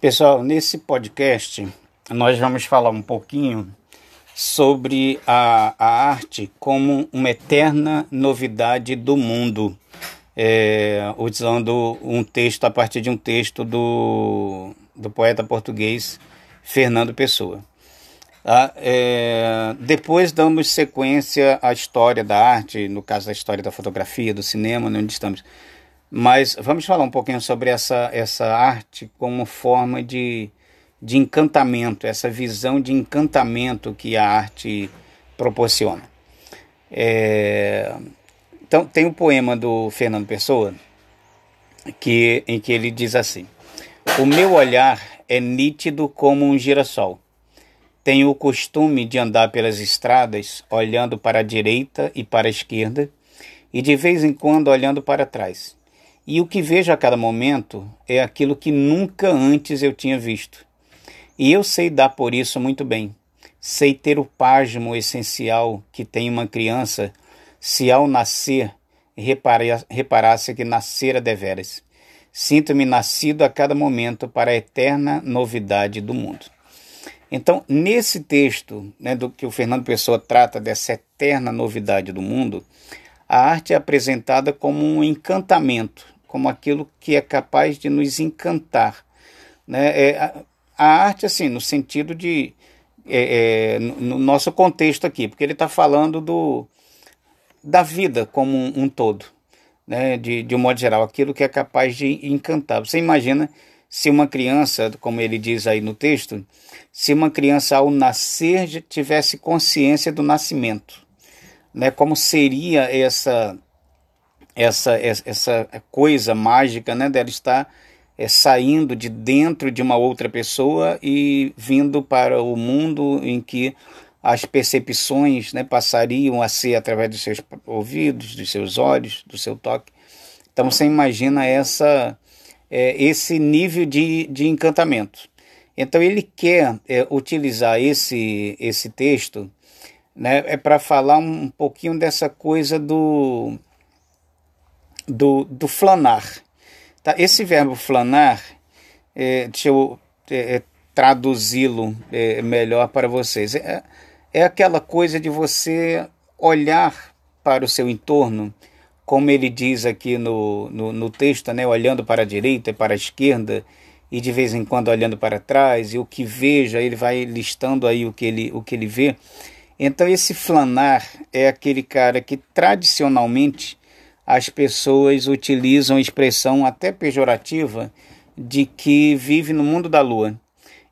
Pessoal, nesse podcast nós vamos falar um pouquinho sobre a, a arte como uma eterna novidade do mundo, é, usando um texto a partir de um texto do, do poeta português Fernando Pessoa. Ah, é, depois damos sequência à história da arte, no caso da história da fotografia, do cinema, onde estamos. Mas vamos falar um pouquinho sobre essa, essa arte como forma de, de encantamento, essa visão de encantamento que a arte proporciona. É, então, tem um poema do Fernando Pessoa que, em que ele diz assim: O meu olhar é nítido como um girassol. Tenho o costume de andar pelas estradas olhando para a direita e para a esquerda e de vez em quando olhando para trás. E o que vejo a cada momento é aquilo que nunca antes eu tinha visto. E eu sei dar por isso muito bem. Sei ter o pasmo essencial que tem uma criança se ao nascer reparasse que nascera deveras. Sinto-me nascido a cada momento para a eterna novidade do mundo. Então, nesse texto, né, do que o Fernando Pessoa trata dessa eterna novidade do mundo, a arte é apresentada como um encantamento, como aquilo que é capaz de nos encantar. Né? É, a, arte, assim, no sentido de. É, é, no nosso contexto aqui, porque ele está falando do, da vida como um, um todo, né? de, de um modo geral, aquilo que é capaz de encantar. Você imagina se uma criança, como ele diz aí no texto, se uma criança ao nascer tivesse consciência do nascimento, né? como seria essa essa, essa coisa mágica né, dela estar é, saindo de dentro de uma outra pessoa e vindo para o mundo em que as percepções né, passariam a ser através dos seus ouvidos, dos seus olhos, do seu toque. Então você imagina essa, é, esse nível de, de encantamento. Então ele quer é, utilizar esse, esse texto né, é para falar um pouquinho dessa coisa do do, do flanar. Tá? Esse verbo flanar, é, deixa eu é, é, traduzi-lo é, melhor para vocês. É, é aquela coisa de você olhar para o seu entorno, como ele diz aqui no, no, no texto, né? olhando para a direita e para a esquerda, e de vez em quando olhando para trás, e o que veja, ele vai listando aí o que ele, o que ele vê. Então, esse flanar é aquele cara que tradicionalmente as pessoas utilizam a expressão até pejorativa de que vive no mundo da lua.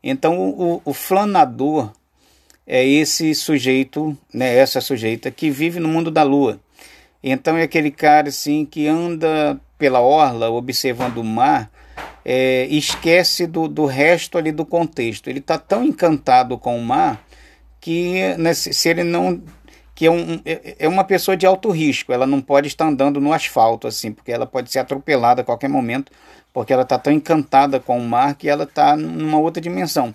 Então, o, o flanador é esse sujeito, né, essa sujeita que vive no mundo da lua. Então, é aquele cara assim que anda pela orla observando o mar, é, esquece do, do resto ali do contexto. Ele está tão encantado com o mar que né, se, se ele não que é, um, é, é uma pessoa de alto risco. Ela não pode estar andando no asfalto assim, porque ela pode ser atropelada a qualquer momento, porque ela está tão encantada com o mar que ela está numa outra dimensão.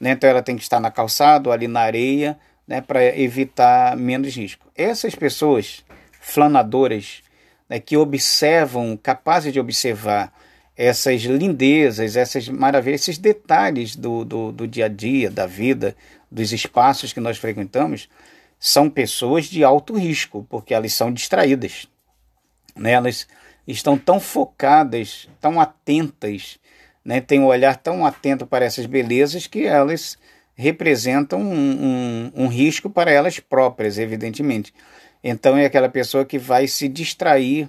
Né? Então ela tem que estar na calçada, ali na areia, né, para evitar menos risco. Essas pessoas flanadoras né, que observam, capazes de observar essas lindezas, essas maravilhas, esses detalhes do, do, do dia a dia, da vida, dos espaços que nós frequentamos, são pessoas de alto risco, porque elas são distraídas. Né? Elas estão tão focadas, tão atentas, né? têm um olhar tão atento para essas belezas que elas representam um, um, um risco para elas próprias, evidentemente. Então é aquela pessoa que vai se distrair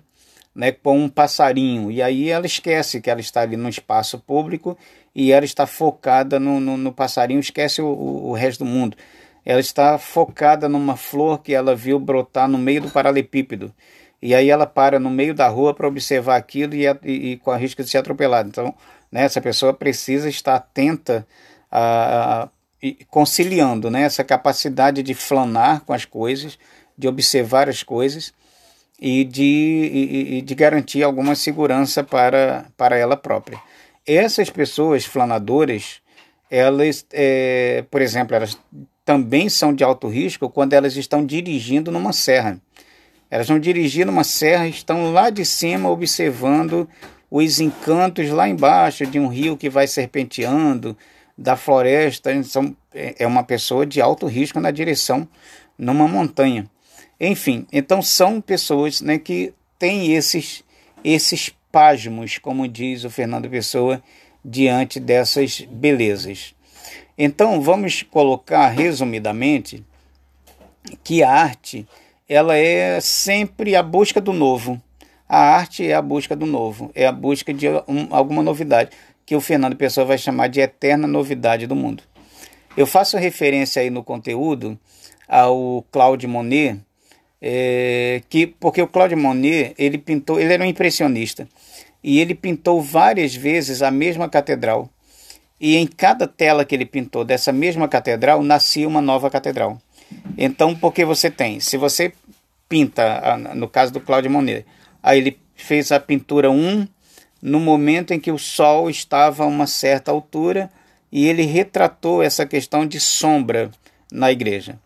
né, com um passarinho. E aí ela esquece que ela está ali no espaço público e ela está focada no, no, no passarinho, esquece o, o, resto do mundo ela está focada numa flor que ela viu brotar no meio do paralelepípedo. E aí ela para no meio da rua para observar aquilo e, e, e, com a risco de ser atropelada. Então, né, essa pessoa precisa estar atenta a, a, conciliando né, essa capacidade de flanar com as coisas, de observar as coisas e de, e, de garantir alguma segurança para, para ela própria. Essas pessoas flanadoras, elas, é, por exemplo, elas também são de alto risco quando elas estão dirigindo numa serra. Elas vão dirigir numa serra, estão lá de cima observando os encantos lá embaixo de um rio que vai serpenteando, da floresta, são, é, é uma pessoa de alto risco na direção numa montanha. Enfim, então são pessoas né, que têm esses, esses pasmos, como diz o Fernando Pessoa, diante dessas belezas. Então vamos colocar resumidamente que a arte ela é sempre a busca do novo. A arte é a busca do novo, é a busca de um, alguma novidade, que o Fernando Pessoa vai chamar de eterna novidade do mundo. Eu faço referência aí no conteúdo ao Claude Monet, é, que porque o Claude Monet ele pintou, ele era um impressionista e ele pintou várias vezes a mesma catedral. E em cada tela que ele pintou dessa mesma catedral nascia uma nova catedral. Então, porque você tem, se você pinta, no caso do Claude Monet, aí ele fez a pintura 1 no momento em que o sol estava a uma certa altura e ele retratou essa questão de sombra na igreja.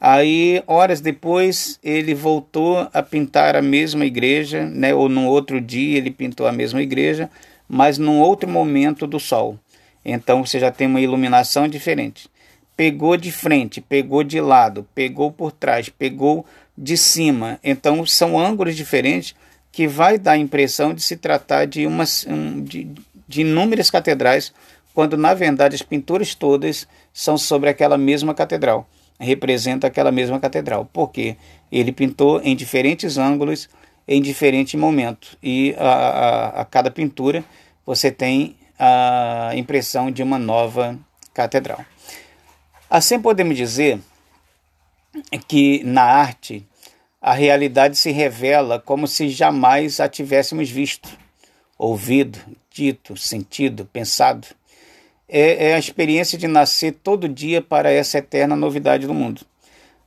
Aí, horas depois, ele voltou a pintar a mesma igreja, né? ou num outro dia ele pintou a mesma igreja, mas num outro momento do sol. Então você já tem uma iluminação diferente. Pegou de frente, pegou de lado, pegou por trás, pegou de cima. Então são ângulos diferentes que vai dar a impressão de se tratar de, uma, de, de inúmeras catedrais, quando na verdade as pinturas todas são sobre aquela mesma catedral representa aquela mesma catedral, porque ele pintou em diferentes ângulos, em diferente momento, e a, a, a cada pintura você tem a impressão de uma nova catedral. Assim podemos dizer que na arte a realidade se revela como se jamais a tivéssemos visto, ouvido, dito, sentido, pensado é, é a experiência de nascer todo dia para essa eterna novidade do mundo.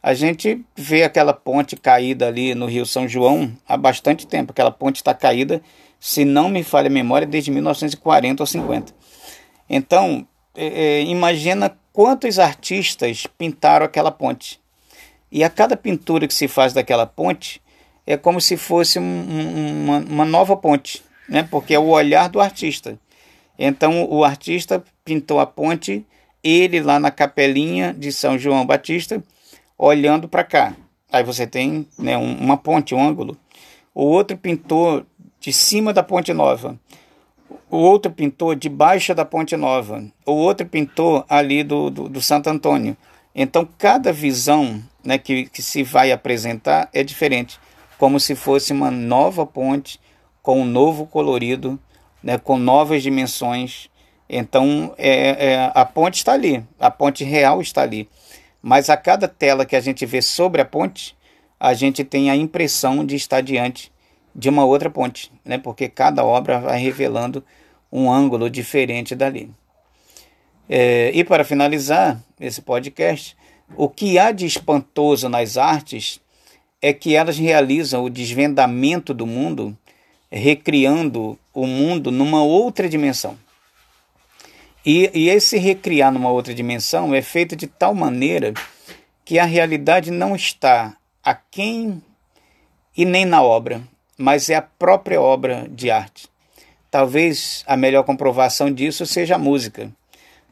A gente vê aquela ponte caída ali no Rio São João há bastante tempo. Aquela ponte está caída, se não me falha a memória, desde 1940 ou 50. Então, é, é, imagina quantos artistas pintaram aquela ponte. E a cada pintura que se faz daquela ponte é como se fosse um, um, uma, uma nova ponte, né? porque é o olhar do artista. Então o artista pintou a ponte, ele lá na capelinha de São João Batista, olhando para cá. Aí você tem né, uma ponte, um ângulo. O outro pintou de cima da ponte nova. O outro pintou debaixo da ponte nova. O outro pintou ali do, do, do Santo Antônio. Então cada visão né, que, que se vai apresentar é diferente, como se fosse uma nova ponte com um novo colorido né, com novas dimensões. Então, é, é, a ponte está ali, a ponte real está ali. Mas a cada tela que a gente vê sobre a ponte, a gente tem a impressão de estar diante de uma outra ponte, né? porque cada obra vai revelando um ângulo diferente dali. É, e para finalizar esse podcast, o que há de espantoso nas artes é que elas realizam o desvendamento do mundo recriando o mundo numa outra dimensão. E, e esse recriar numa outra dimensão é feito de tal maneira que a realidade não está a quem e nem na obra, mas é a própria obra de arte. Talvez a melhor comprovação disso seja a música,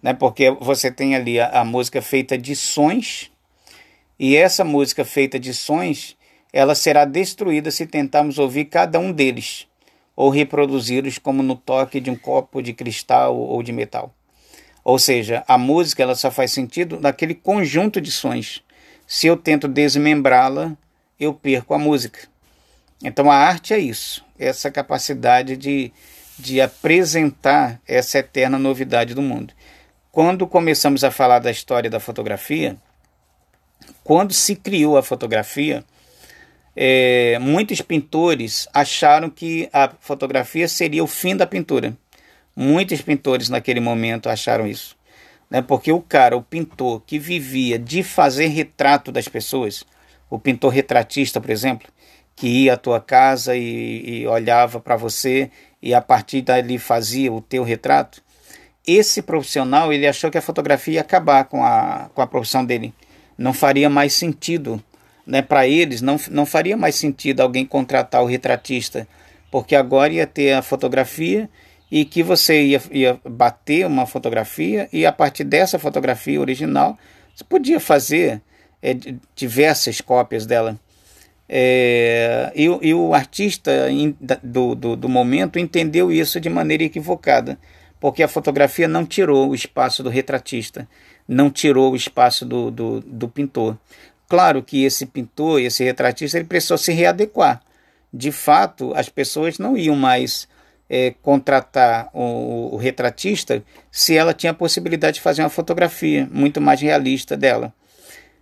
né? porque você tem ali a, a música feita de sons, e essa música feita de sons ela será destruída se tentarmos ouvir cada um deles ou reproduzi-los como no toque de um copo de cristal ou de metal. Ou seja, a música ela só faz sentido naquele conjunto de sons. Se eu tento desmembrá-la, eu perco a música. Então a arte é isso, essa capacidade de, de apresentar essa eterna novidade do mundo. Quando começamos a falar da história da fotografia, quando se criou a fotografia, é, muitos pintores acharam que a fotografia seria o fim da pintura. Muitos pintores naquele momento acharam isso. Né? Porque o cara, o pintor que vivia de fazer retrato das pessoas, o pintor retratista, por exemplo, que ia à tua casa e, e olhava para você e a partir dali fazia o teu retrato, esse profissional ele achou que a fotografia ia acabar com a, com a profissão dele. Não faria mais sentido né, para eles não, não faria mais sentido alguém contratar o retratista, porque agora ia ter a fotografia e que você ia, ia bater uma fotografia e a partir dessa fotografia original você podia fazer é, diversas cópias dela. É, e, e, o artista in, do, do, do momento entendeu isso de maneira equivocada, porque a fotografia não tirou o espaço do retratista, não tirou o espaço do, do, do pintor. Claro que esse pintor, esse retratista, ele precisou se readequar. De fato, as pessoas não iam mais é, contratar o, o, retratista se ela tinha a possibilidade de fazer uma fotografia muito mais realista dela.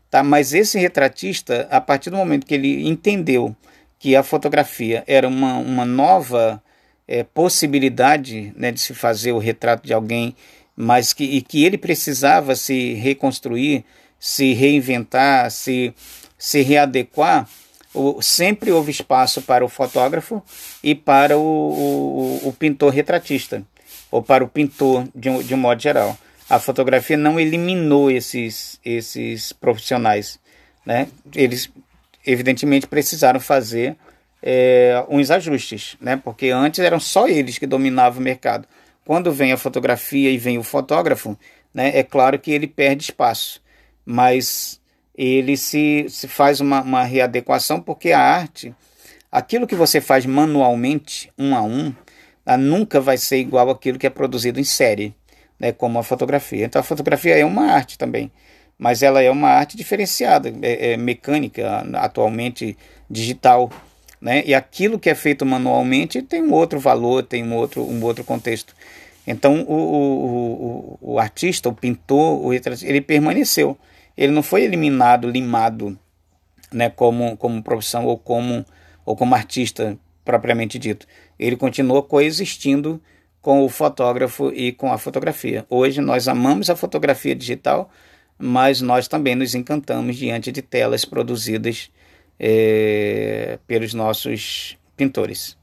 Tá? Mas esse retratista, a partir do momento que ele entendeu que a fotografia era uma, uma nova é, possibilidade né, de se fazer o retrato de alguém, mas que, e que ele precisava se reconstruir, se reinventar, se, se readequar, o, sempre houve espaço para o fotógrafo e para o, o, o pintor retratista, ou para o pintor de um, de um modo geral. A fotografia não eliminou esses, esses profissionais. Né? Eles, evidentemente, precisaram fazer é, uns ajustes, né? porque antes eram só eles que dominavam o mercado. Quando vem a fotografia e vem o fotógrafo, né, é claro que ele perde espaço mas ele se, se faz uma, uma readequação porque a arte, aquilo que você faz manualmente, um a um, nunca vai ser igual aquilo que é produzido em série, né, como a fotografia. Então a fotografia é uma arte também, mas ela é uma arte diferenciada, é, é mecânica, atualmente digital. Né? E aquilo que é feito manualmente tem um outro valor, tem um outro, um outro contexto. Então o, o, o, o artista, o pintor, o ele permaneceu. Ele não foi eliminado, limado, né, como, como profissão ou como, ou como artista propriamente dito. Ele continua coexistindo com o fotógrafo e com a fotografia. Hoje nós amamos a fotografia digital, mas nós também nos encantamos diante de telas produzidas é, pelos nossos pintores.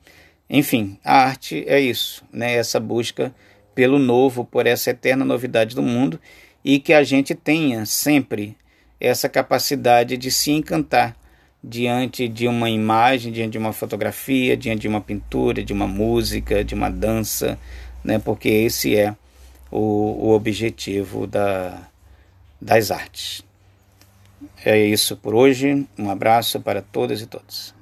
Enfim, a arte é isso, né? essa busca pelo novo, por essa eterna novidade do mundo e que a gente tenha sempre essa capacidade de se encantar diante de uma imagem, diante de uma fotografia, diante de uma pintura, de uma música, de uma dança, né? porque esse é o, o objetivo da, das artes. É isso por hoje. Um abraço para todas e todos.